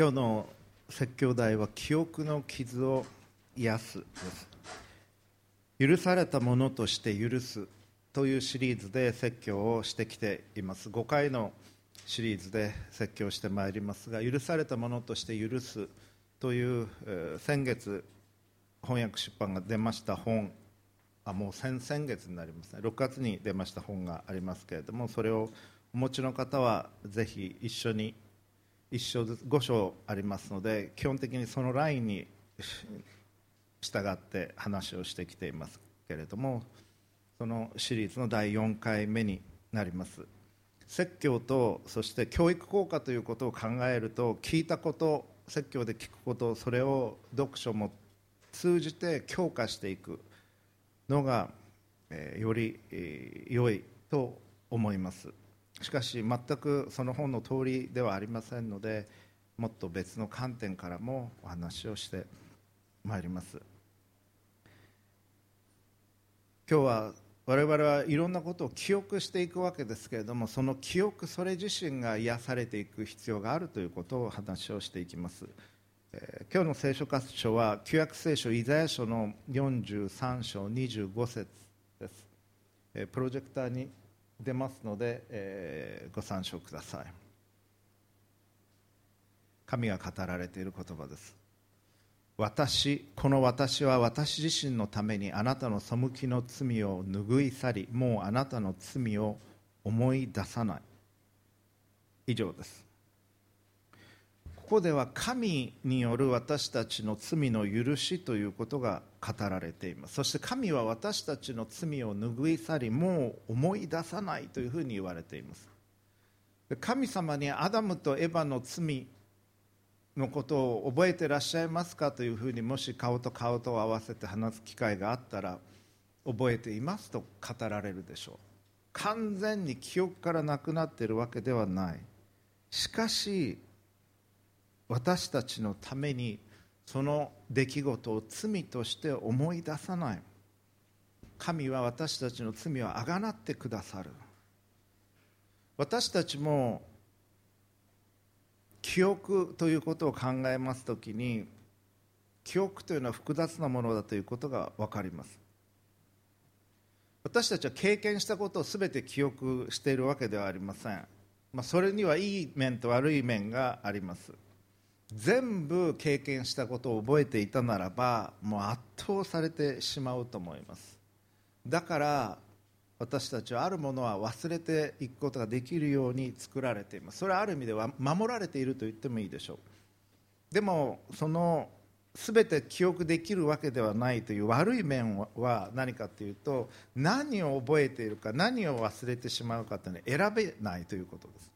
今日の説教題は記憶の傷を癒すです。許されたものとして許すというシリーズで説教をしてきています。5回のシリーズで説教してまいりますが許されたものとして許すという、えー先月翻訳出版が出ました本。あもう先々月になりますね。6月に出ました本がありますけれどもそれをお持ちの方はぜひ一緒に一章ずつ5章ありますので基本的にそのラインに従って話をしてきていますけれどもそのシリーズの第4回目になります。説教とそして教育効果ということを考えると聞いたこと説教で聞くことそれを読書も通じて強化していくのが、えーより、えー良いと思います。しかし全くその本の通りではありませんのでもっと別の観点からもお話をしてまいります。今日は我々はいろんなことを記憶していくわけですけれどもその記憶それ自身が癒されていく必要があるということを話をしていきます、えー今日の聖書箇所は旧約聖書イザヤ書の43章25節です、えープロジェクターに出ますので、えーご参照ください。神が語られている言葉です。私この私は私自身のためにあなたの背きの罪を拭い去りもうあなたの罪を思い出さない。以上です。ここでは神による私たちの罪の許しということが語られています。そして神は私たちの罪を拭い去りもう思い出さないというふうに言われています。神様にアダムとエヴァの罪のことを覚えてらっしゃいますかというふうにもし顔と顔と合わせて話す機会があったら覚えていますと語られるでしょう。完全に記憶からなくなっているわけではない。しかし私たちのためにその出来事を罪として思い出さない。神は私たちの罪をあがなってくださる。私たちも記憶ということを考えますときに記憶というのは複雑なものだということが分かります。私たちは経験したことを全て記憶しているわけではありません、まあ、それにはいい面と悪い面があります。全部経験したことを覚えていたならばもう圧倒されてしまうと思います。だから私たちはあるものは忘れていくことができるように作られています。それはある意味では守られていると言ってもいいでしょう。でもその全て記憶できるわけではないという悪い面は何かというと何を覚えているか何を忘れてしまうかというのは選べないということです。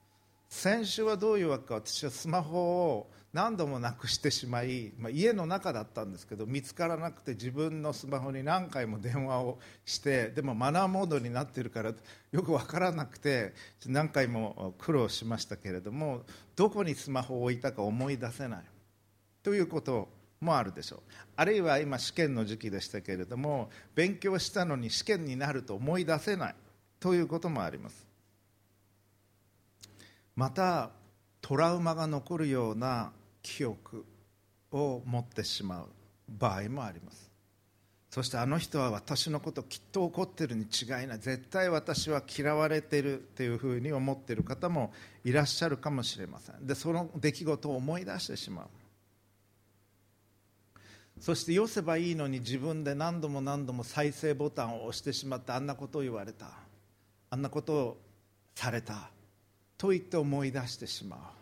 先週はどういうわけか私はスマホを何度もなくしてしまい、まあ、家の中だったんですけど見つからなくて自分のスマホに何回も電話をしてでもマナーモードになってるからよく分からなくて何回も苦労しましたけれどもどこにスマホを置いたか思い出せない。ということもあるでしょう。あるいは今試験の時期でしたけれども勉強したのに試験になると思い出せない。ということもあります。またトラウマが残るような記憶を持ってしまう場合もあります。そしてあの人は私のこときっと怒ってるに違いない。絶対私は嫌われているというふうに思ってる方もいらっしゃるかもしれません。でその出来事を思い出してしまう。そしてよせばいいのに自分で何度も何度も再生ボタンを押してしまってあんなことを言われた。あんなことをされた。と言って思い出してしまう。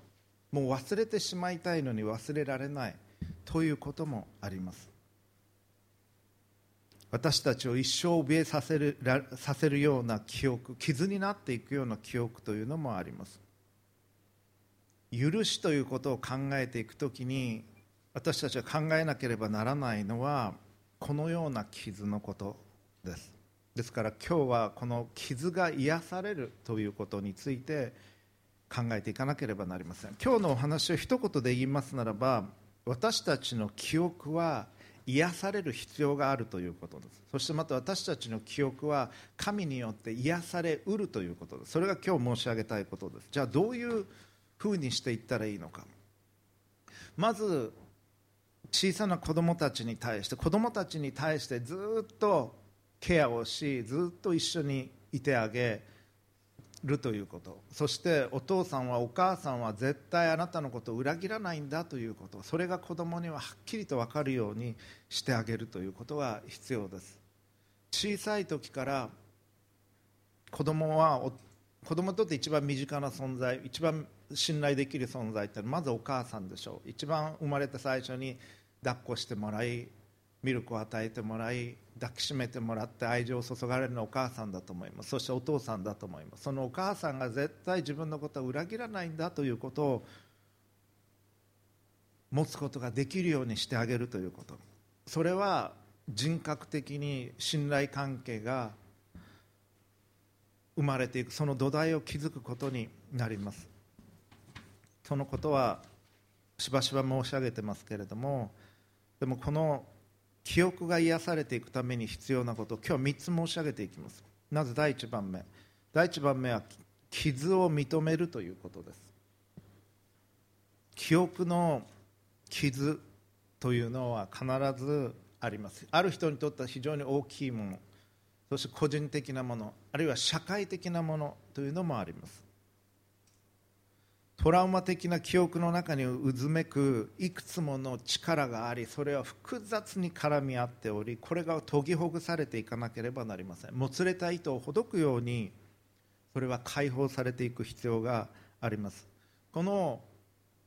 もう忘れてしまいたいのに忘れられない。ということもあります。私たちを一生怯えさせるさせるような記憶傷になっていくような記憶というのもあります。許しということを考えていくときに私たちが考えなければならないのはこのような傷のことです。ですから今日はこの傷が癒されるということについて考えていかなければなりません。今日のお話を一言で言いますならば私たちの記憶は癒される必要があるということです。そしてまた私たちの記憶は神によって癒されうるということです。それが今日申し上げたいことです。じゃあどういうふうにしていったらいいのか。まず小さな子供たちに対して子供たちに対してずっとケアをしずっと一緒にいてあげるということ。そしてお父さんはお母さんは絶対あなたのことを裏切らないんだということ。それが子供にははっきりと分かるようにしてあげるということが必要です。小さい時から子供は子供にとって一番身近な存在一番信頼できる存在ってまずお母さんでしょう。一番生まれて最初に抱っこしてもらいミルクを与えてもらい抱きしめてもらって愛情を注がれるのはお母さんだと思います。そしてお父さんだと思います。そのお母さんが絶対自分のことを裏切らないんだということを持つことができるようにしてあげるということ。それは人格的に信頼関係が生まれていく。その土台を築くことになります。そのことはしばしば申し上げてますけれどもでもこの記憶が癒されていくために必要なことを今日は3つ申し上げていきます。まず第1番目。第1番目は傷を認めるということです。記憶の傷というのは必ずあります。ある人にとっては非常に大きいものそして個人的なものあるいは社会的なものというのもあります。トラウマ的な記憶の中に渦めくいくつもの力がありそれは複雑に絡み合っておりこれが研ぎほぐされていかなければなりません。もつれた糸をほどくようにそれは解放されていく必要があります。この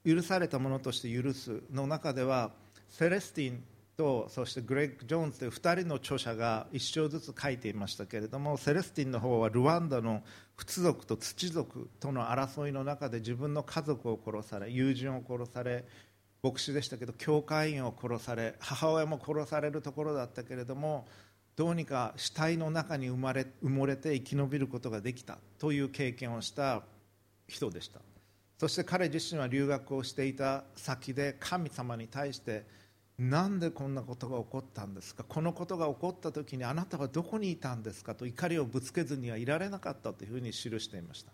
許されたものとして許すの中ではセレスティンとそしてグレッグ・ジョーンズという2人の著者が1章ずつ書いていましたけれどもセレスティンの方はルワンダの仏族と土族との争いの中で自分の家族を殺され友人を殺され牧師でしたけど教会員を殺され母親も殺されるところだったけれどもどうにか死体の中に生まれ埋もれて生き延びることができたという経験をした人でした。そして彼自身は留学をしていた先で神様に対してなんでこんなことが起こったんですか？このことが起こった時にあなたはどこにいたんですか？と怒りをぶつけずにはいられなかったというふうに記していました。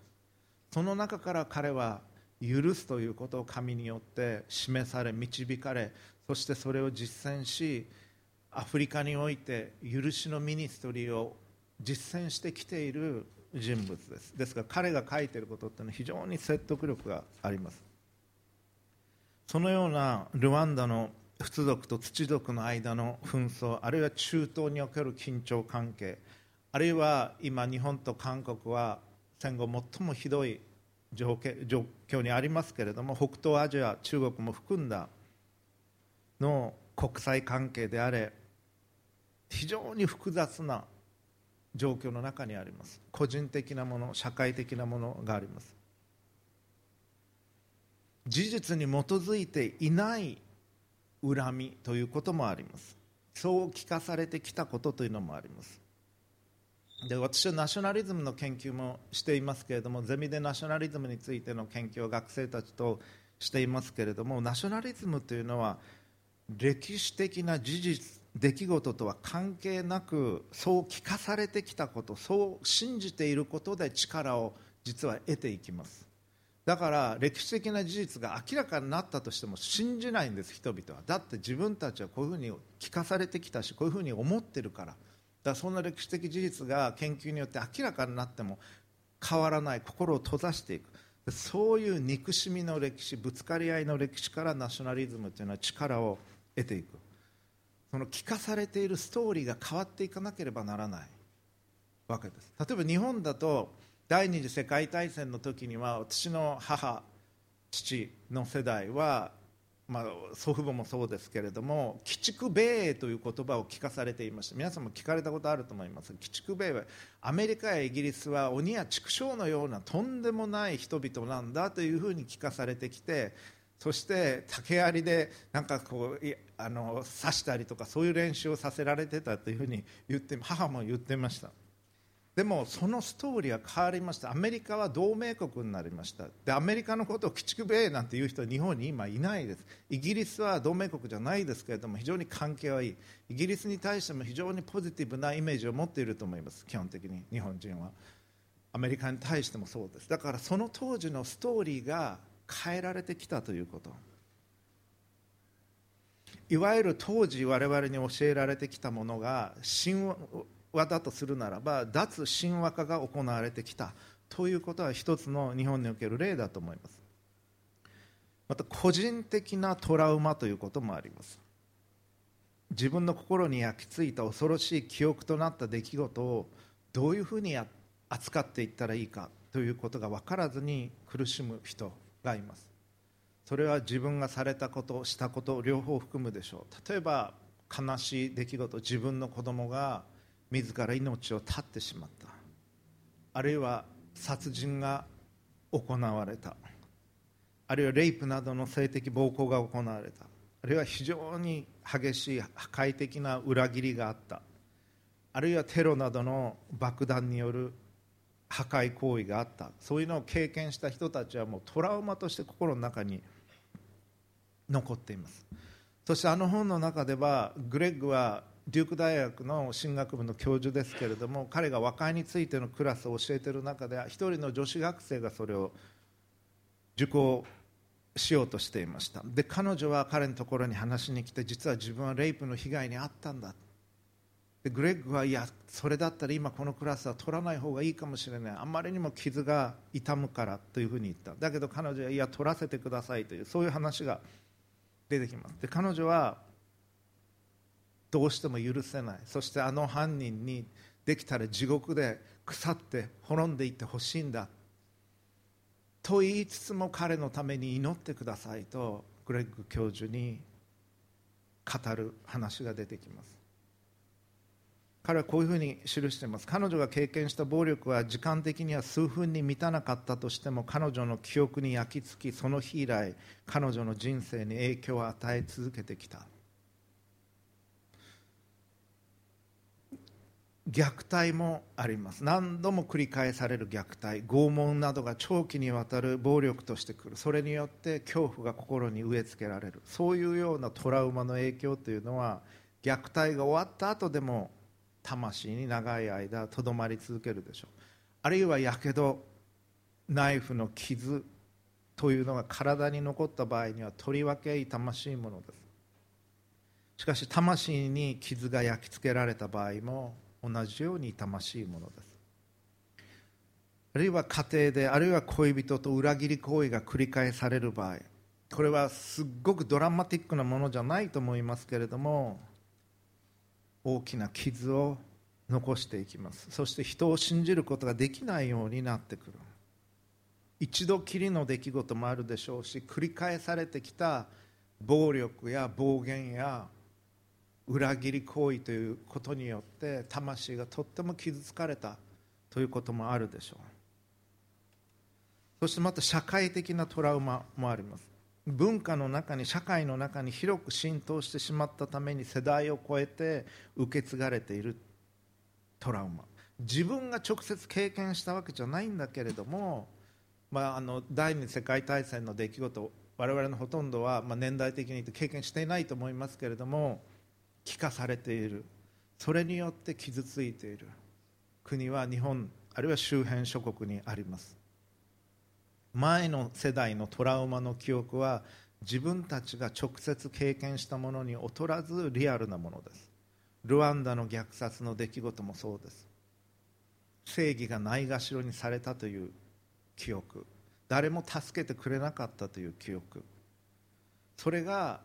その中から彼は許すということを神によって示され導かれそしてそれを実践しアフリカにおいて許しのミニストリーを実践してきている人物です。ですから彼が書いていることっていうのは非常に説得力があります。そのようなルワンダの仏族と土族の間の紛争あるいは中東における緊張関係あるいは今日本と韓国は戦後最もひどい状況にありますけれども北東アジア中国も含んだの国際関係であれ非常に複雑な状況の中にあります。個人的なもの社会的なものがあります。事実に基づいていない恨みということもあります。そう聞かされてきたことというのもあります。で私はナショナリズムの研究もしていますけれどもゼミでナショナリズムについての研究を学生たちとしていますけれどもナショナリズムというのは歴史的な事実出来事とは関係なくそう聞かされてきたことそう信じていることで力を実は得ていきます。だから歴史的な事実が明らかになったとしても信じないんです人々は。だって自分たちはこういうふうに聞かされてきたしこういうふうに思ってるから。だからそんな歴史的事実が研究によって明らかになっても変わらない心を閉ざしていく。そういう憎しみの歴史ぶつかり合いの歴史からナショナリズムというのは力を得ていく。その聞かされているストーリーが変わっていかなければならないわけです。例えば日本だと第二次世界大戦の時には私の母父の世代は、まあ、祖父母もそうですけれども鬼畜米英という言葉を聞かされていました。皆さんも聞かれたことあると思います。鬼畜米英はアメリカやイギリスは鬼や畜生のようなとんでもない人々なんだというふうに聞かされてきてそして竹槍でなんかこうあの刺したりとかそういう練習をさせられてたというふうに言って母も言ってました。でもそのストーリーは変わりました。アメリカは同盟国になりました。でアメリカのことを鬼畜米なんていう人は日本に今いないです。イギリスは同盟国じゃないですけれども非常に関係はいい。イギリスに対しても非常にポジティブなイメージを持っていると思います。基本的に日本人は。アメリカに対してもそうです。だからその当時のストーリーが変えられてきたということ。いわゆる当時我々に教えられてきたものが神話和だとするならば脱神話化が行われてきた。ということは一つの日本における例だと思います。また個人的なトラウマということもあります。自分の心に焼き付いた恐ろしい記憶となった出来事をどういうふうに扱っていったらいいかということが分からずに苦しむ人がいます。それは自分がされたことしたこと両方含むでしょう。例えば悲しい出来事自分の子供が自ら命を絶ってしまった。あるいは殺人が行われた。あるいはレイプなどの性的暴行が行われた。あるいは非常に激しい破壊的な裏切りがあった。あるいはテロなどの爆弾による破壊行為があった。そういうのを経験した人たちはもうトラウマとして心の中に残っています。そしてあの本の中ではグレッグはデューク大学の進学部の教授ですけれども彼が和解についてのクラスを教えている中では一人の女子学生がそれを受講しようとしていました。で彼女は彼のところに話しに来て実は自分はレイプの被害に遭ったんだ。でグレッグはいやそれだったら今このクラスは取らない方がいいかもしれない。あんまりにも傷が痛むからというふうに言った。だけど彼女はいや取らせてくださいというそういう話が出てきます。で彼女はどうしても許せない。そしてあの犯人にできたら地獄で腐って滅んでいってほしいんだ。と言いつつも彼のために祈ってくださいとグレッグ教授に語る話が出てきます。彼はこういうふうに記しています。彼女が経験した暴力は時間的には数分に満たなかったとしても彼女の記憶に焼き付きその日以来彼女の人生に影響を与え続けてきた。虐待もあります。何度も繰り返される虐待。拷問などが長期にわたる暴力としてくる。それによって恐怖が心に植え付けられる。そういうようなトラウマの影響というのは虐待が終わった後でも魂に長い間とどまり続けるでしょう。あるいはやけどナイフの傷というのが体に残った場合にはとりわけ痛ましいものです。しかし魂に傷が焼き付けられた場合も同じように痛ましいものです。あるいは家庭であるいは恋人と裏切り行為が繰り返される場合これはすっごくドラマティックなものじゃないと思いますけれども大きな傷を残していきます。そして人を信じることができないようになってくる。一度きりの出来事もあるでしょうし繰り返されてきた暴力や暴言や裏切り行為ということによって魂がとっても傷つかれたということもあるでしょう。そしてまた社会的なトラウマもあります。文化の中に社会の中に広く浸透してしまったために世代を超えて受け継がれているトラウマ。自分が直接経験したわけじゃないんだけれども、まあ、あの第二次世界大戦の出来事我々のほとんどは、まあ、年代的に言って経験していないと思いますけれども聞かされている。それによって傷ついている。国は日本あるいは周辺諸国にあります。前の世代のトラウマの記憶は自分たちが直接経験したものに劣らずリアルなものです。ルワンダの虐殺の出来事もそうです。正義がないがしろにされたという記憶。誰も助けてくれなかったという記憶。それが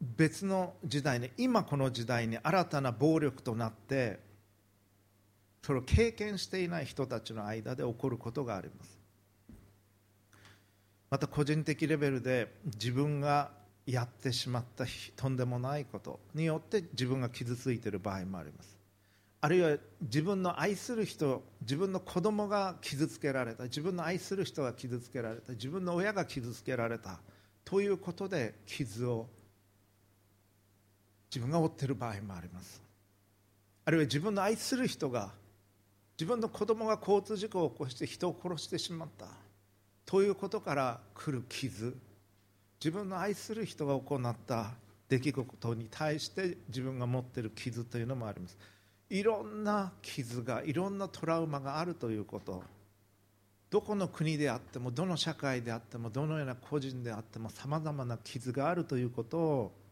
別の時代に今この時代に新たな暴力となってそれを経験していない人たちの間で起こることがあります。また個人的レベルで自分がやってしまったとんでもないことによって自分が傷ついている場合もあります。あるいは自分の愛する人自分の子供が傷つけられた自分の愛する人が傷つけられた自分の親が傷つけられたということで傷を自分が負っている場合もあります。あるいは自分の愛する人が自分の子供が交通事故を起こして人を殺してしまった。ということから来る傷。自分の愛する人が行った出来事に対して自分が持っている傷というのもあります。いろんな傷がいろんなトラウマがあるということ。どこの国であってもどの社会であってもどのような個人であってもさまざまな傷があるということを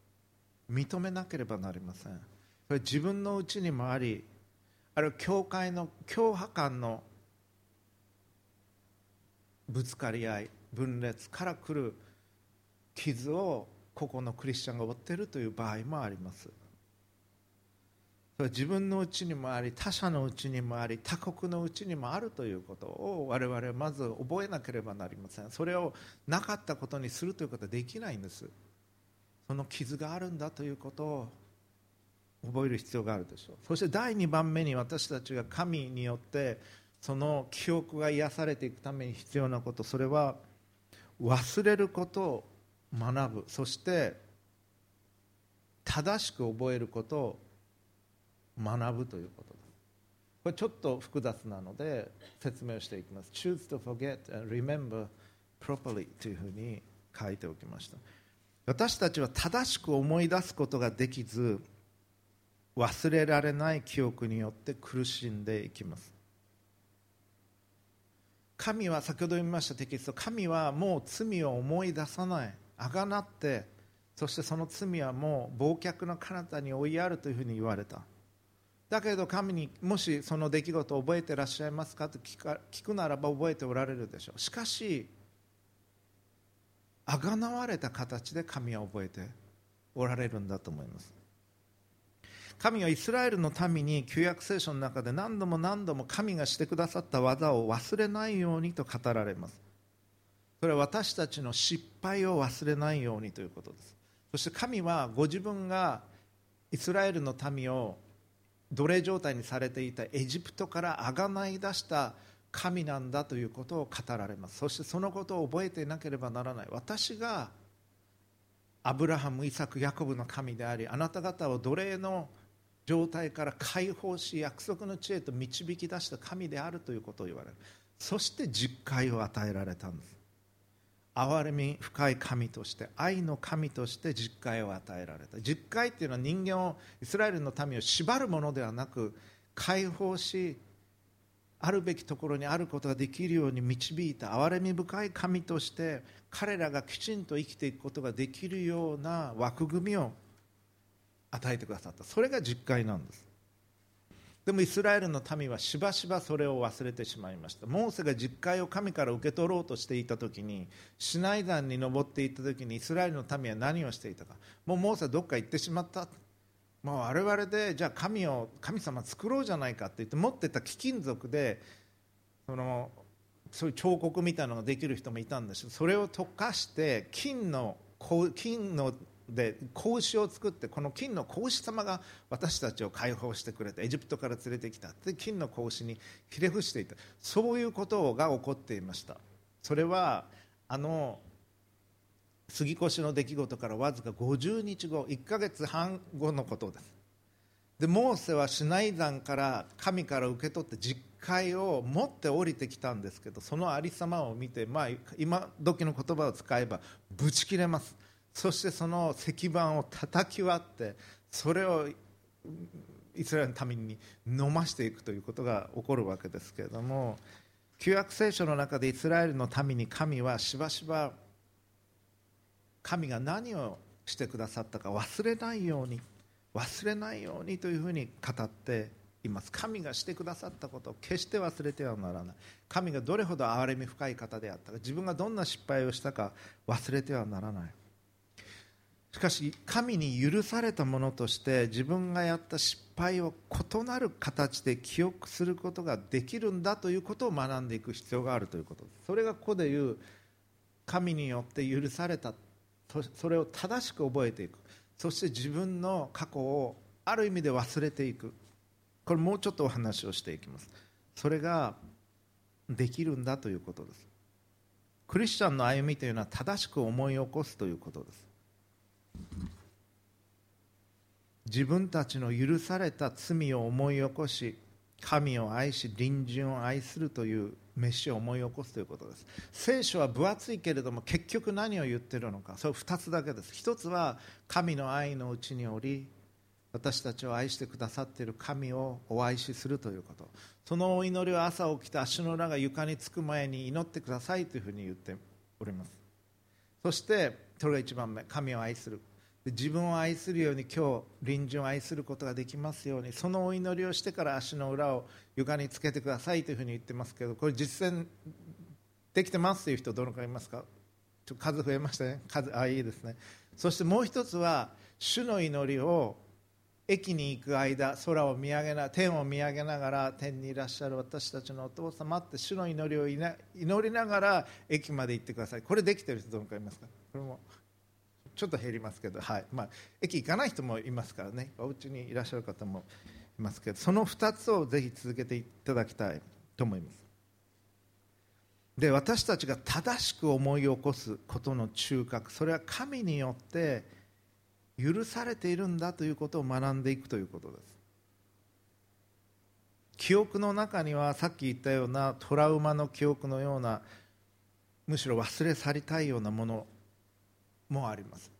認めなければなりません。これ自分のうちにもありあるいは教会の強迫感のぶつかり合い分裂から来る傷を個々のクリスチャンが負っているという場合もあります。自分のうちにもあり他者のうちにもあり他国のうちにもあるということを我々はまず覚えなければなりません。それをなかったことにするということはできないんです。その傷があるんだということを覚える必要があるでしょう。そして第2番目に私たちが神によってその記憶が癒されていくために必要なことそれは忘れることを学ぶ。そして正しく覚えることを学ぶということですこれちょっと複雑なので説明をしていきます。Choose to forget and remember properly というふうに書いておきました。私たちは正しく思い出すことができず忘れられない記憶によって苦しんでいきます。神は先ほど読みましたテキスト神はもう罪を思い出さない。あがなってそしてその罪はもう忘却の彼方に追いやるというふうに言われた。だけど神にもしその出来事を覚えてらっしゃいますかと聞か聞くならば覚えておられるでしょう。しかしあがなわれた形で神は覚えておられるんだと思います。神はイスラエルの民に旧約聖書の中で何度も何度も神がしてくださった技を忘れないようにと語られます。それは私たちの失敗を忘れないようにということです。そして神はご自分がイスラエルの民を奴隷状態にされていたエジプトからあがない出した神なんだということを語られます。そしてそのことを覚えていなければならない。私がアブラハム、イサク、ヤコブの神でありあなた方を奴隷の状態から解放し約束の地へと導き出した神であるということを言われる。そして実会を与えられたんです。憐れみ深い神として愛の神として実会を与えられた。実会っていうのは人間をイスラエルの民を縛るものではなく解放しあるべきところにあることができるように導いた憐れみ深い神として彼らがきちんと生きていくことができるような枠組みを与えてくださった。それが実会なんです。でもイスラエルの民はしばしばそれを忘れてしまいました。モーセが実会を神から受け取ろうとしていた時にシナイ山に登っていった時にイスラエルの民は何をしていたか。もうモーセはどっか行ってしまった。もう我々でじゃあ神を神様作ろうじゃないかって言って持ってた貴金属でそのそういう彫刻みたいなのができる人もいたんですそれを溶かして金の金ので格子を作ってこの金の格子様が私たちを解放してくれてエジプトから連れてきたで金の格子にひれ伏していた。そういうことが起こっていました。それはあの杉越しの出来事からわずか50日後1ヶ月半後のことです。でモーセはシナイ山から神から受け取って実会を持って降りてきたんですけどそのありさまを見て、まあ、今時の言葉を使えばぶち切れます。そしてその石板を叩き割ってそれをイスラエルのために飲ましていくということが起こるわけですけれども旧約聖書の中でイスラエルの民に神はしばしば神が何をしてくださったか忘れないように忘れないようにというふうに語っています。神がしてくださったことを決して忘れてはならない。神がどれほど憐れみ深い方であったか自分がどんな失敗をしたか忘れてはならない。しかし神に許されたものとして自分がやった失敗を異なる形で記憶することができるんだということを学んでいく必要があるということそれがここで言う神によって許されたそれを正しく覚えていく。そして自分の過去をある意味で忘れていく。これもうちょっとお話をしていきます。それができるんだということです。クリスチャンの歩みというのは正しく思い起こすということです。自分たちの許された罪を思い起こし神を愛し隣人を愛するという飯を思い起こすということです。聖書は分厚いけれども結局何を言ってるのか。それ2つだけです。1つは神の愛のうちにおり私たちを愛してくださっている神をお愛しするということ。そのお祈りは朝起きて足の裏が床につく前に祈ってくださいというふうに言っております。そしてそれが1番目。神を愛する。自分を愛するように今日隣人を愛することができますようにそのお祈りをしてから足の裏を床につけてくださいというふうに言ってますけどこれ実践できてますという人どのくらいいますか？ちょ数増えましたね。数あいいですね。そしてもう一つは主の祈りを駅に行く間空を見上げな天を見上げながら天にいらっしゃる私たちのお父様って主の祈りを祈りながら駅まで行ってください。これできてる人どのくらいいますか？これもちょっと減りますけど、はい。まあ、駅行かない人もいますからね。お家にいらっしゃる方もいますけどその2つをぜひ続けていただきたいと思います。で私たちが正しく思い起こすことの中核それは神によって許されているんだということを学んでいくということです。記憶の中にはさっき言ったようなトラウマの記憶のようなむしろ忘れ去りたいようなものもあります。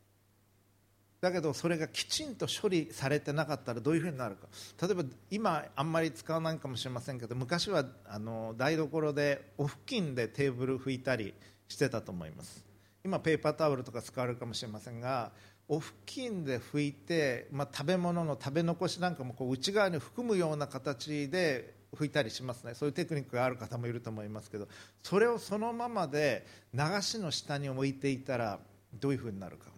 だけどそれがきちんと処理されてなかったらどういうふうになるか。例えば今あんまり使わないかもしれませんけど昔はあの台所でお布巾でテーブル拭いたりしてたと思います。今ペーパータオルとか使われるかもしれませんがお布巾で拭いて、まあ、食べ物の食べ残しなんかもこう内側に含むような形で拭いたりしますね。そういうテクニックがある方もいると思いますけどそれをそのままで流しの下に置いていたらどういうふうになるか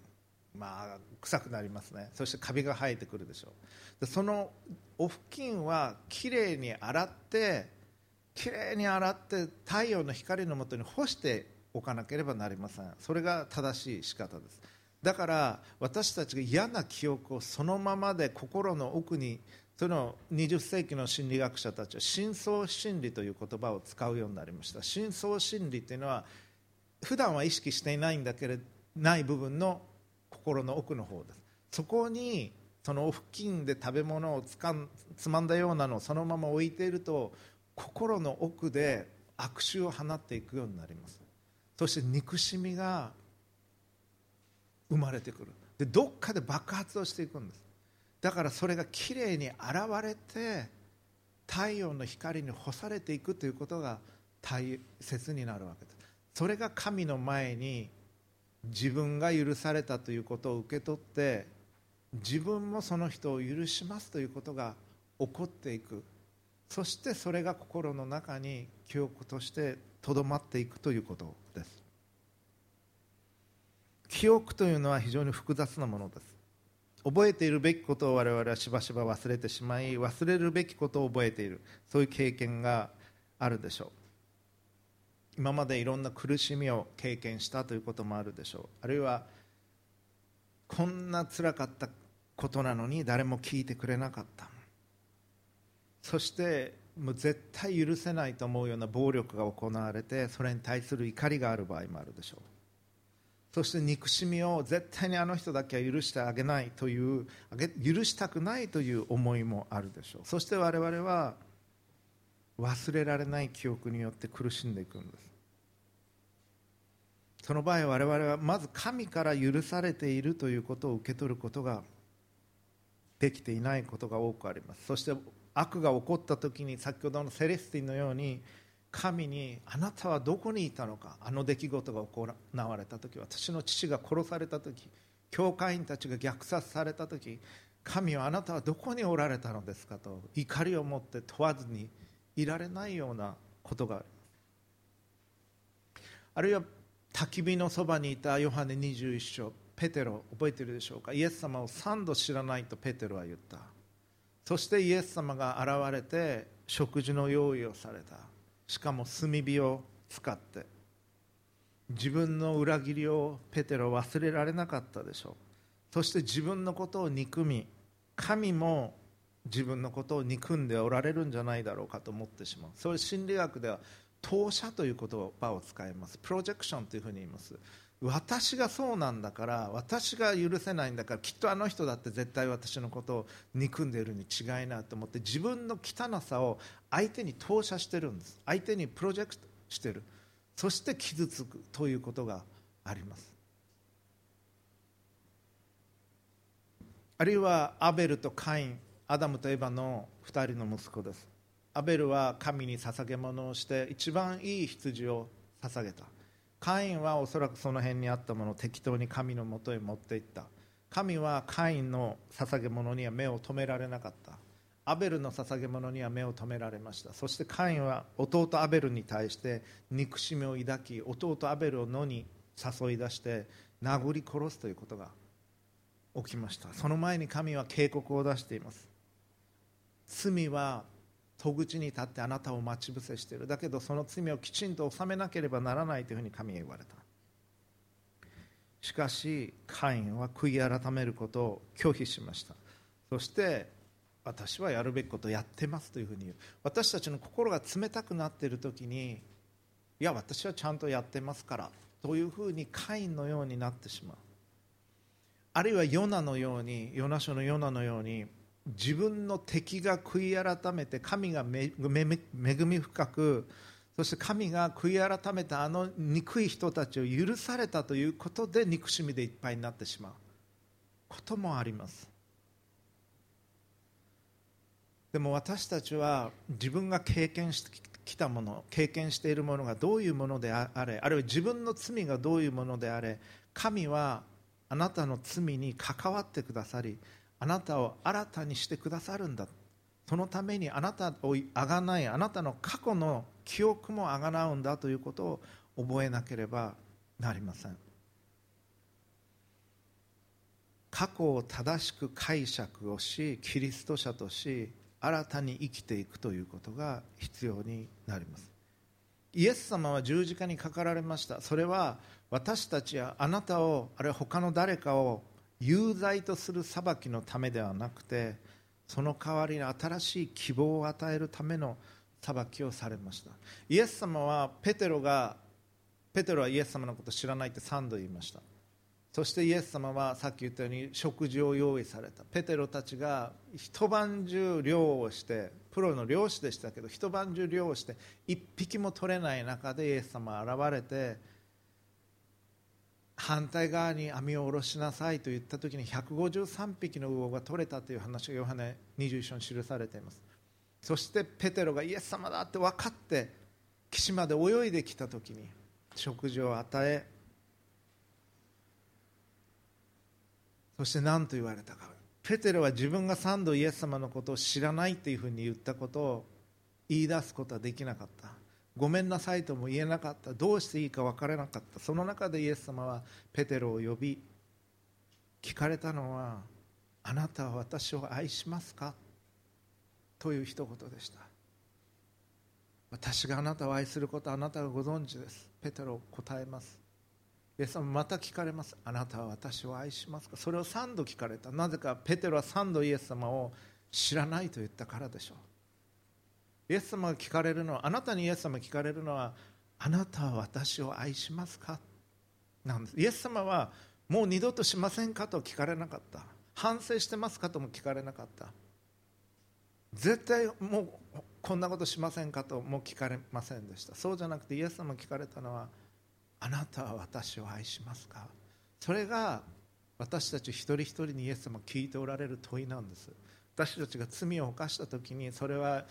まあ臭くなりますね。そしてカビが生えてくるでしょう。でそのお布巾はきれいに洗ってきれいに洗って太陽の光のもとに干しておかなければなりません。それが正しい仕方です。だから私たちが嫌な記憶をそのままで心の奥にその20世紀の心理学者たちは深層心理という言葉を使うようになりました。深層心理というのは普段は意識していないんだけれどない部分の心の奥の方です。そこにその付近で食べ物をつかんつまんだようなのをそのまま置いていると心の奥で悪臭を放っていくようになります。そして憎しみが生まれてくる。でどっかで爆発をしていくんです。だからそれがきれいに現れて太陽の光に干されていくということが大切になるわけです。それが神の前に自分が許されたということを受け取って自分もその人を許しますということが起こっていく。そしてそれが心の中に記憶としてとどまっていくということです。記憶というのは非常に複雑なものです。覚えているべきことを我々はしばしば忘れてしまい忘れるべきことを覚えている。そういう経験があるでしょう。今までいろんな苦しみを経験したということもあるでしょう。あるいはこんなつらかったことなのに誰も聞いてくれなかった。そしてもう絶対許せないと思うような暴力が行われてそれに対する怒りがある場合もあるでしょう。そして憎しみを絶対にあの人だけは許してあげないという許したくないという思いもあるでしょう。そして我々は忘れられない記憶によって苦しんでいくんです。その場合我々はまず神から許されているということを受け取ることができていないことが多くあります。そして悪が起こった時に先ほどのセレスティンのように神にあなたはどこにいたのかあの出来事が行われた時私の父が殺された時教会員たちが虐殺された時神はあなたはどこにおられたのですかと怒りを持って問わずにいられないようなことがありますあるいは焚き火のそばにいたヨハネ21章ペテロ覚えてるでしょうか？イエス様を3度知らないとペテロは言った。そしてイエス様が現れて食事の用意をされた。しかも炭火を使って。自分の裏切りをペテロ忘れられなかったでしょう。そして自分のことを憎み神も自分のことを憎んでおられるんじゃないだろうかと思ってしまう。そういう心理学では投射という言葉を使います。プロジェクションというふうに言います。私がそうなんだから私が許せないんだからきっとあの人だって絶対私のことを憎んでいるに違いないと思って自分の汚さを相手に投射してるんです。相手にプロジェクトしてる。そして傷つくということがあります。あるいはアベルとカイン。アダムとエヴァの2人の息子です。アベルは神に捧げ物をして一番いい羊を捧げた。カインはおそらくその辺にあったものを適当に神のもとへ持っていった。神はカインの捧げ物には目を留められなかった。アベルの捧げ物には目を留められました。そしてカインは弟アベルに対して憎しみを抱き弟アベルを野に誘い出して殴り殺すということが起きました。その前に神は警告を出しています。罪は戸口に立ってあなたを待ち伏せしている。だけどその罪をきちんと収めなければならないというふうに神は言われた。しかしカインは悔い改めることを拒否しました。そして私はやるべきことをやってますというふうに言う。私たちの心が冷たくなっている時にいや私はちゃんとやってますからというふうにカインのようになってしまう。あるいはヨナのようにヨナ書のヨナのように自分の敵が悔い改めて神が恵み深くそして神が悔い改めたあの憎い人たちを許されたということで憎しみでいっぱいになってしまう。こともあります。でも私たちは自分が経験してきたもの経験しているものがどういうものであれあるいは自分の罪がどういうものであれ神はあなたの罪に関わってくださりあなたを新たにしてくださるんだ。そのためにあなたをあがないあなたの過去の記憶もあがなうんだということを覚えなければなりません。過去を正しく解釈をしキリスト者とし新たに生きていくということが必要になります。イエス様は十字架にかかられました。それは私たちやあなたをあるいは他の誰かを有罪とする裁きのためではなくてその代わりに新しい希望を与えるための裁きをされました。イエス様はペテロがペテロはイエス様のことを知らないって3度言いました。そしてイエス様はさっき言ったように食事を用意された。ペテロたちが一晩中漁をしてプロの漁師でしたけど一晩中漁をして一匹も取れない中でイエス様は現れて反対側に網を下ろしなさいと言った時に153匹の魚が取れたという話がヨハネ21章に記されています。そしてペテロがイエス様だって分かって岸まで泳いできた時に食事を与えそして何と言われたか。ペテロは自分が3度イエス様のことを知らないというふうに言ったことを言い出すことはできなかった。ごめんなさいとも言えなかった。どうしていいか分からなかった。その中でイエス様はペテロを呼び聞かれたのはあなたは私を愛しますか？という一言でした。私があなたを愛することあなたがご存知です。ペテロ答えます。イエス様また聞かれます。あなたは私を愛しますか？それを3度聞かれた。なぜかペテロは3度イエス様を知らないと言ったからでしょう。イエス様が聞かれるのはあなたにイエス様が聞かれるのはあなたは私を愛しますか？なんです。イエス様はもう二度としませんかと聞かれなかった。反省してますかとも聞かれなかった。絶対もうこんなことしませんかとも聞かれませんでした。そうじゃなくてイエス様が聞かれたのはあなたは私を愛しますか？それが私たち一人一人にイエス様が聞いておられる問いなんです。私たちが罪を犯した時にそれは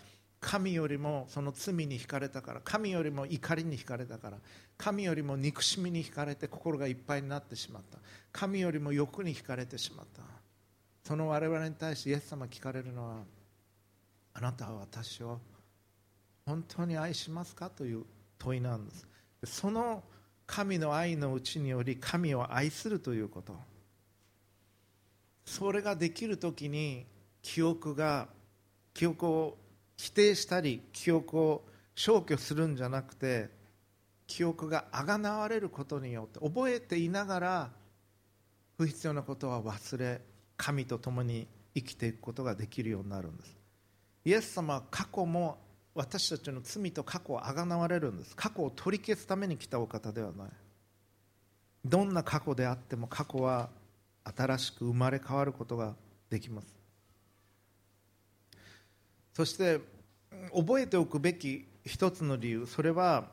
神よりもその罪に惹かれたから神よりも怒りに惹かれたから神よりも憎しみに惹かれて心がいっぱいになってしまった。神よりも欲に惹かれてしまった。その我々に対してイエス様聞かれるのはあなたは私を本当に愛しますかという問いなんです。その神の愛のうちにより神を愛するということ。それができる時に記憶が記憶を否定したり記憶を消去するんじゃなくて記憶があがなわれることによって覚えていながら不必要なことは忘れ神と共に生きていくことができるようになるんです。イエス様は過去も私たちの罪と過去をあがなわれるんです。過去を取り消すために来たお方ではない。どんな過去であっても過去は新しく生まれ変わることができます。そして覚えておくべき一つの理由それは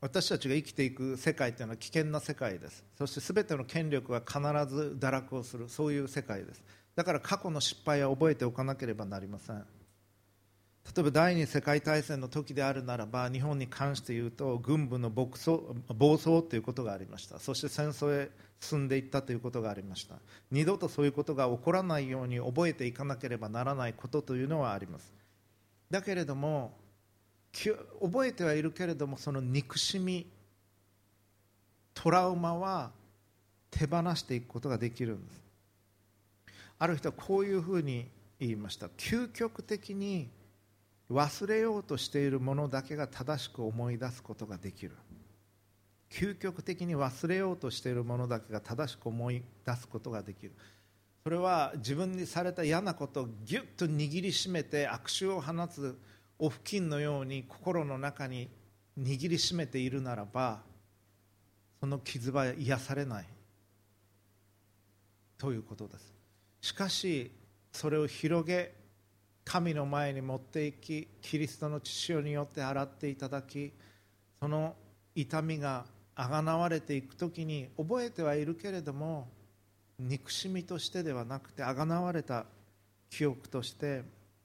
私たちが生きていく世界というのは危険な世界です。そして全ての権力は必ず堕落をするそういう世界です。だから過去の失敗は覚えておかなければなりません。例えば第二次世界大戦の時であるならば日本に関して言うと軍部の暴走暴走ということがありました。そして戦争へ進んでいったということがありました。二度とそういうことが起こらないように覚えていかなければならないことというのはあります。だけれども覚えてはいるけれどもその憎しみトラウマは手放していくことができるんです。ある人はこういうふうに言いました。究極的に忘れようとしているものだけが正しく思い出すことができる。究極的に忘れようとしているものだけが正しく思い出すことができる。それは自分にされた嫌なことをぎゅっと握りしめて悪臭を放つお付近のように心の中に握りしめているならばその傷は癒されない。ということです。しかしそれを広げ神の前に持っていきキリストの血潮によって洗っていただきその痛みがあがなわれていく時に覚えてはいるけれども憎しみとしてではなくてあがなわれた記憶として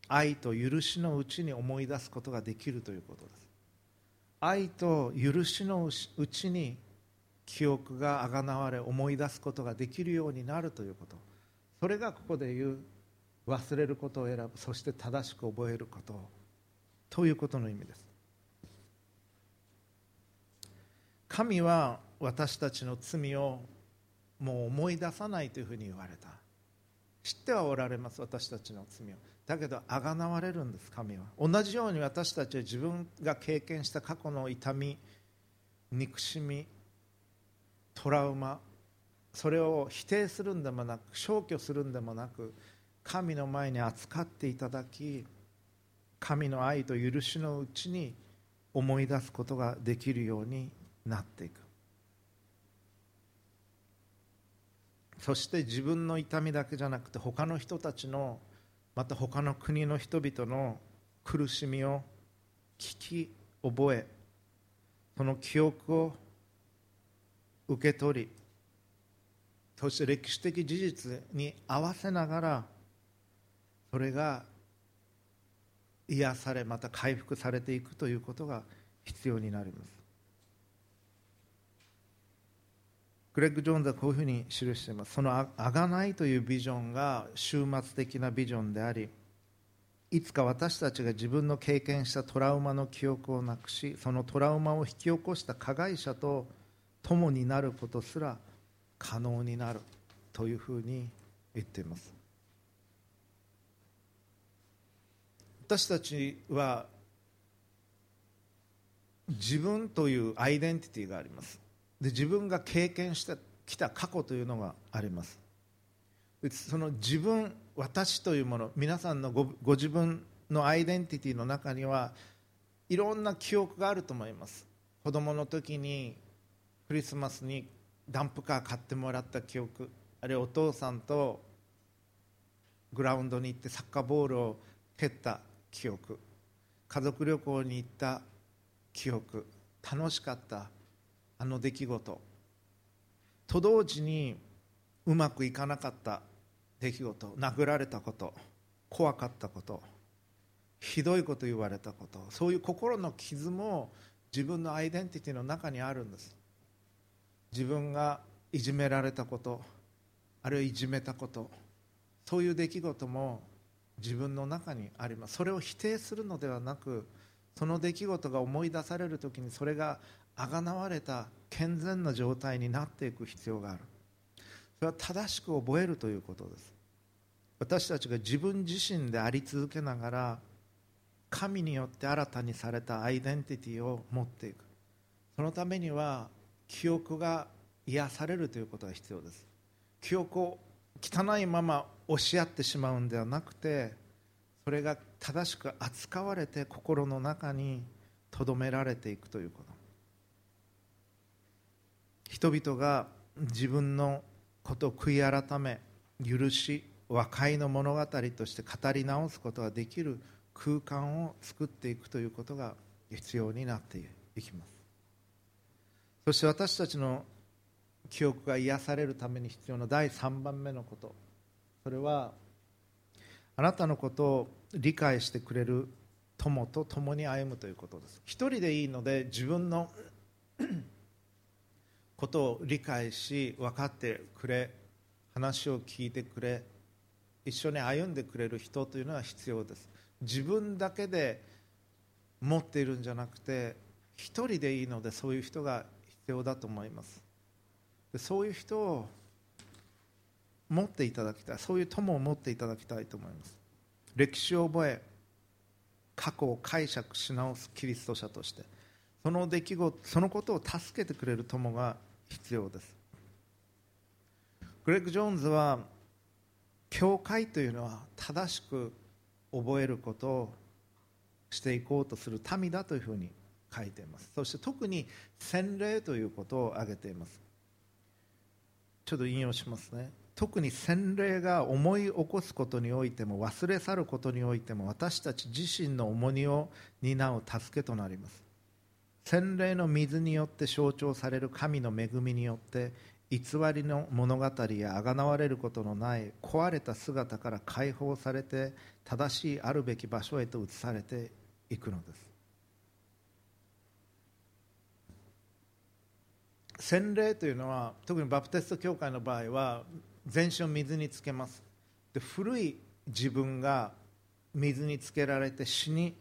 愛と許しのうちに思い出すことができるということです。愛と許しのうちに記憶があがなわれ思い出すことができるようになるということ。それがここで言う忘れることを選ぶそして正しく覚えること。ということの意味です。神は私たちの罪をもう思い出さないというふうに言われた。知ってはおられます私たちの罪を。だけどあがなわれるんです神は。同じように私たちは自分が経験した過去の痛み憎しみトラウマそれを否定するんでもなく消去するんでもなく神の前に扱っていただき神の愛と許しのうちに思い出すことができるようになっていく。そして自分の痛みだけじゃなくて他の人たちのまた他の国の人々の苦しみを聞き覚えその記憶を受け取りそして歴史的事実に合わせながらそれが癒されまた回復されていくということが必要になります。グレッグ・ジョーンズはこういうふうに記しています。そのあがないというビジョンが終末的なビジョンでありいつか私たちが自分の経験したトラウマの記憶をなくしそのトラウマを引き起こした加害者と共になることすら可能になるというふうに言っています。私たちは自分というアイデンティティがあります。で自分が経験してきた過去というのがあります。その自分私というもの皆さんのごご自分のアイデンティティの中にはいろんな記憶があると思います。子供の時にクリスマスにダンプカー買ってもらった記憶あるいはお父さんとグラウンドに行ってサッカーボールを蹴った記憶家族旅行に行った記憶楽しかったあの出来事。と同時にうまくいかなかった出来事。殴られたこと。怖かったこと。ひどいこと言われたこと。そういう心の傷も自分のアイデンティティの中にあるんです。自分がいじめられたこと。あるいはいじめたこと。そういう出来事も自分の中にあります。それを否定するのではなくその出来事が思い出される時にそれがあがなわれた健全な状態になっていく必要がある。それは正しく覚えるということです。私たちが自分自身であり続けながら神によって新たにされたアイデンティティを持っていく。そのためには記憶が癒されるということが必要です。記憶を汚いまま押し合ってしまうんではなくてそれが正しく扱われて心の中にとどめられていくということ。人々が自分のことを悔い改め許し和解の物語として語り直すことができる空間を作っていくということが必要になっていきます。そして私たちの記憶が癒されるために必要な第3番目のこと。それはあなたのことを理解してくれる友と共に歩むということです。一人でいいので自分のことを理解し分かってくれ話を聞いてくれ一緒に歩んでくれる人というのは必要です。自分だけで持っているんじゃなくて一人でいいのでそういう人が必要だと思います。そういう人を持っていただきたい。そういう友を持っていただきたいと思います。歴史を覚え過去を解釈し直すキリスト者としてその出来事そのことを助けてくれる友が必要です。グレッグ・ジョーンズは教会というのは正しく覚えることをしていこうとする民だというふうに書いています。そして特に洗礼ということを挙げています。ちょっと引用しますね。特に洗礼が思い起こすことにおいても忘れ去ることにおいても私たち自身の重荷を担う助けとなります。洗礼の水によって象徴される神の恵みによって偽りの物語やあがなわれることのない壊れた姿から解放されて正しいあるべき場所へと移されていくのです。洗礼というのは特にバプテスト教会の場合は全身を水につけます。で古い自分が水につけられて死に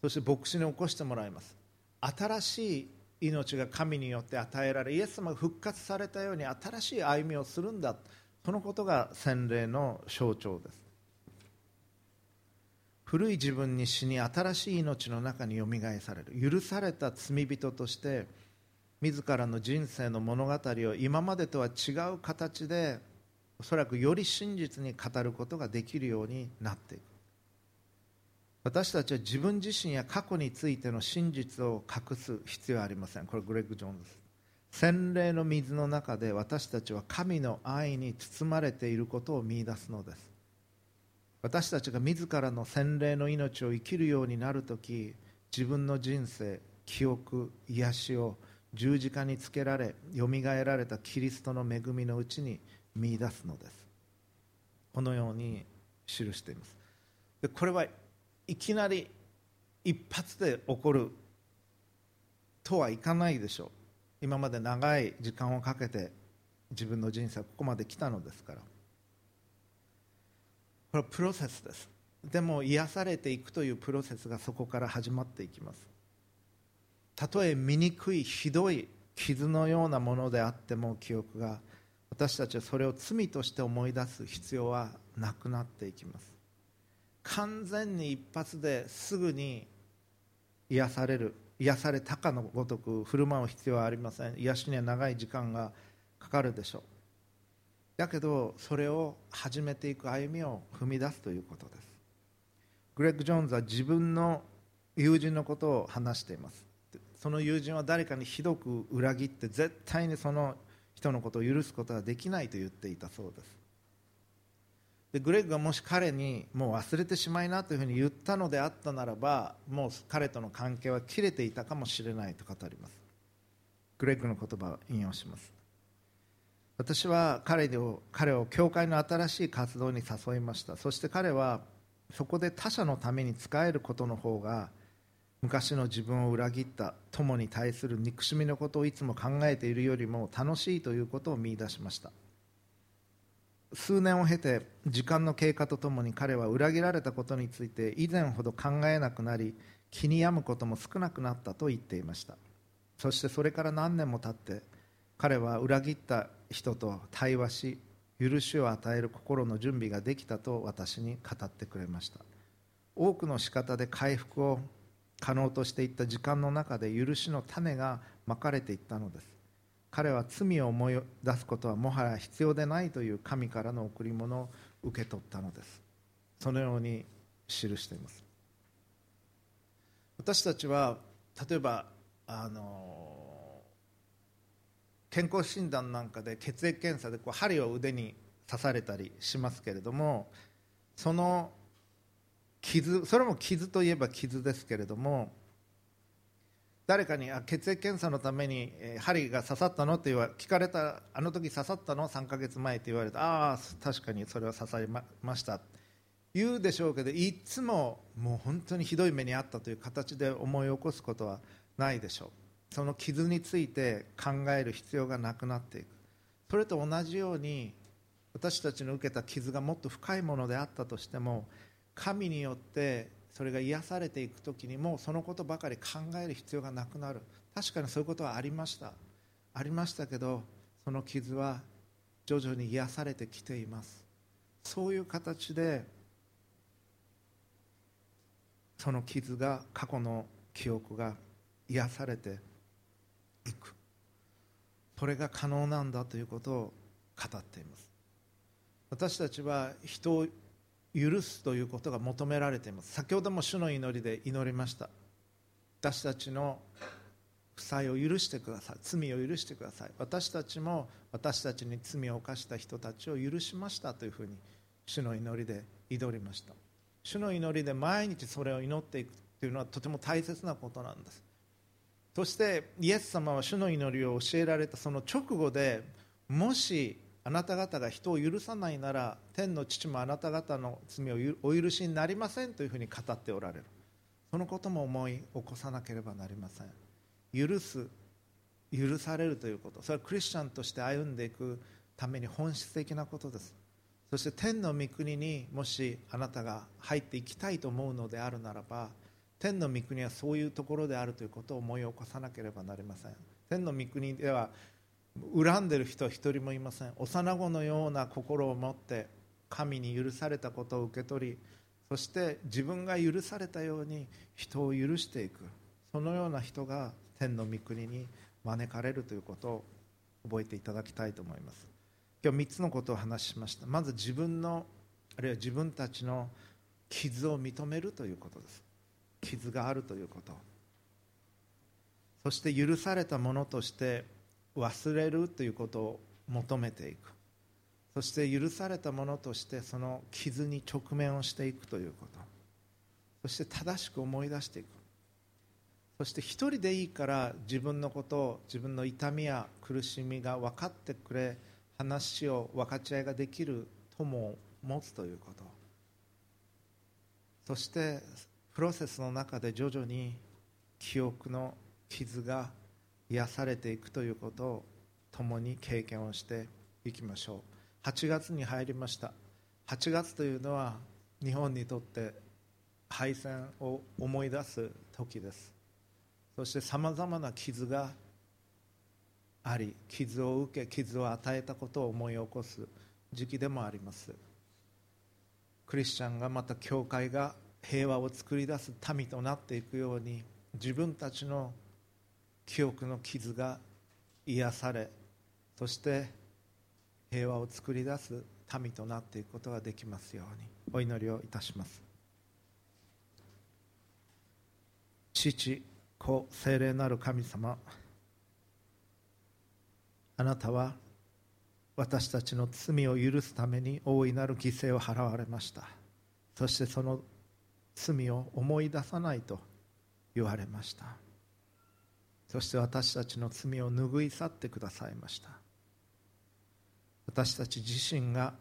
そして牧師に起こしてもらいます。新しい命が神によって与えられイエス様が復活されたように新しい歩みをするんだそのことが洗礼の象徴です。古い自分に死に新しい命の中によみがえされる。許された罪人として自らの人生の物語を今までとは違う形でおそらくより真実に語ることができるようになっていく。私たちは自分自身や過去についての真実を隠す必要はありません。これグレッグ・ジョーンズ。洗礼の水の中で私たちは神の愛に包まれていることを見いだすのです。私たちが自らの洗礼の命を生きるようになるとき自分の人生記憶癒しを十字架につけられよみがえられたキリストの恵みのうちに見いだすのです。このように記しています。でこれはいきなり一発で起こるとはいかないでしょう。今まで長い時間をかけて自分の人生はここまで来たのですから。これはプロセスです。でも癒されていくというプロセスがそこから始まっていきます。たとえ醜いひどい傷のようなものであっても記憶が私たちはそれを罪として思い出す必要はなくなっていきます。完全に一発ですぐに癒される。癒されたかのごとく振る舞う必要はありません。癒しには長い時間がかかるでしょう。だけどそれを始めていく歩みを踏み出すということです。グレッグ・ジョーンズは自分の友人のことを話しています。その友人は誰かにひどく裏切って絶対にその人のことを許すことはできないと言っていたそうです。でグレッグがもし彼にもう忘れてしまいなというふうに言ったのであったならばもう彼との関係は切れていたかもしれないと語ります。グレッグの言葉を引用します。私は彼を彼を教会の新しい活動に誘いました。そして彼はそこで他者のために使えることの方が昔の自分を裏切った友に対する憎しみのことをいつも考えているよりも楽しいということを見いだしました。数年を経て時間の経過とともに彼は裏切られたことについて以前ほど考えなくなり気に病むことも少なくなったと言っていました。そしてそれから何年も経って彼は裏切った人と対話し許しを与える心の準備ができたと私に語ってくれました。多くの仕方で回復を可能としていった時間の中で許しの種がまかれていったのです。彼は罪を思い出すことはもはや必要でないという神からの贈り物を受け取ったのです。そのように記しています。私たちは例えばあの健康診断なんかで血液検査でこう針を腕に刺されたりしますけれどもその傷それも傷といえば傷ですけれども誰かにあ血液検査のために、え、針が刺さったのって言わ聞かれたあの時刺さったの？3ヶ月前って言われたああ確かにそれは刺さりまました。言うでしょうけどいつももう本当にひどい目に遭ったという形で思い起こすことはないでしょう。その傷について考える必要がなくなっていく。それと同じように私たちの受けた傷がもっと深いものであったとしても神によってそれが癒されていく時にもそのことばかり考える必要がなくなる。確かにそういうことはありました。ありましたけどその傷は徐々に癒されてきています。そういう形でその傷が過去の記憶が癒されていく。それが可能なんだということを語っています。私たちは人許すということが求められています。先ほども主の祈りで祈りました。私たちの負債を許してください。罪を許してください。私たちも私たちに罪を犯した人たちを許しましたというふうに主の祈りで祈りました。主の祈りで毎日それを祈っていくというのはとても大切なことなんです。そしてイエス様は主の祈りを教えられたその直後でもしあなた方が人を許さないなら天の父もあなた方の罪をお許しになりませんというふうに語っておられる。そのことも思い起こさなければなりません。許す許されるということ。それはクリスチャンとして歩んでいくために本質的なことです。そして天の御国にもしあなたが入っていきたいと思うのであるならば天の御国はそういうところであるということを思い起こさなければなりません。天の御国では恨んでる人は一人もいません。幼子のような心を持って神に許されたことを受け取りそして自分が許されたように人を許していく。そのような人が天の御国に招かれるということを覚えていただきたいと思います。今日3つのことを話しました。まず自分のあるいは自分たちの傷を認めるということです。傷があるということ。そして許されたものとして忘れるということを求めていく。そして許されたものとしてその傷に直面をしていくということ。そして正しく思い出していく。そして一人でいいから自分のことを自分の痛みや苦しみが分かってくれ話を分かち合いができる友を持つということ。そしてプロセスの中で徐々に記憶の傷が癒されていくということを共に経験をしていきましょう。8月に入りました。8月というのは日本にとって敗戦を思い出す時です。そしてさまざまな傷があり傷を受け傷を与えたことを思い起こす時期でもあります。クリスチャンがまた教会が平和を作り出す民となっていくように自分たちの記憶の傷が癒されそして平和を作り出す民となっていくことができますようにお祈りをいたします。父子精霊なる神様あなたは私たちの罪を許すために大いなる犠牲を払われました。そしてその罪を思い出さないと言われました。そして私たちの罪を拭い去ってくださいました。私たち自身が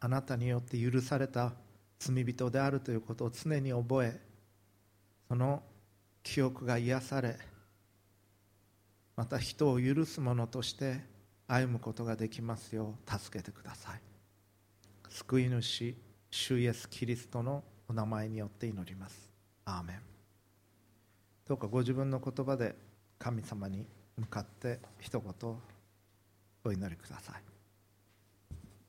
あなたによって許された罪人であるということを常に覚えその記憶が癒されまた人を許す者として歩むことができますよう助けてください。救い主主イエス・キリストのお名前によって祈ります。アーメン。どうかご自分の言葉で神様に向かって一言お祈りください。